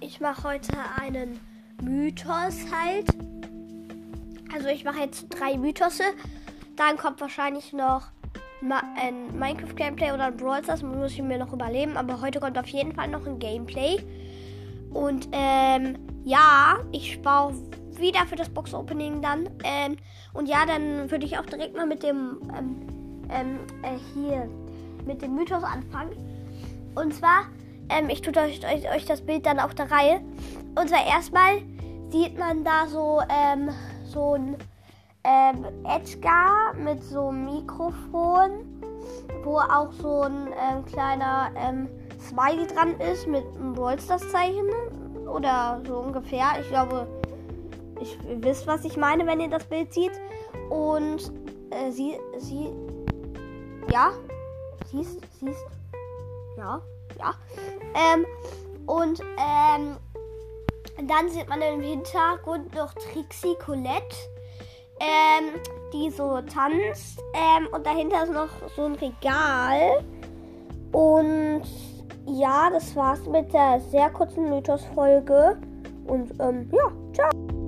ich mache heute einen Mythos halt. Also ich mache jetzt drei Mythose. Dann kommt wahrscheinlich noch ein Minecraft Gameplay oder ein Brawl Stars. Muss ich mir noch überleben. Aber heute kommt auf jeden Fall noch ein Gameplay. Und ähm, ja, ich spare wieder für das Box Opening dann. Ähm, und ja, dann würde ich auch direkt mal mit dem ähm, ähm, äh, hier mit dem Mythos anfangen. Und zwar, ähm, ich tue euch, euch, euch, das Bild dann auf der Reihe. Und zwar erstmal sieht man da so ähm, so ein ähm, Edgar mit so einem Mikrofon, wo auch so ein ähm, kleiner ähm, Smiley dran ist mit einem Ballstars-Zeichen oder so ungefähr. Ich glaube, ich wisst, was ich meine, wenn ihr das Bild seht. Und äh, sie, sie, ja, siehst, siehst, ja, ja. Ähm, und ähm, dann sieht man im Hintergrund noch Trixie Colette, ähm, die so tanzt. Ähm, und dahinter ist noch so ein Regal. Und ja, das war's mit der sehr kurzen Mythos-Folge. Und ähm, ja, ciao.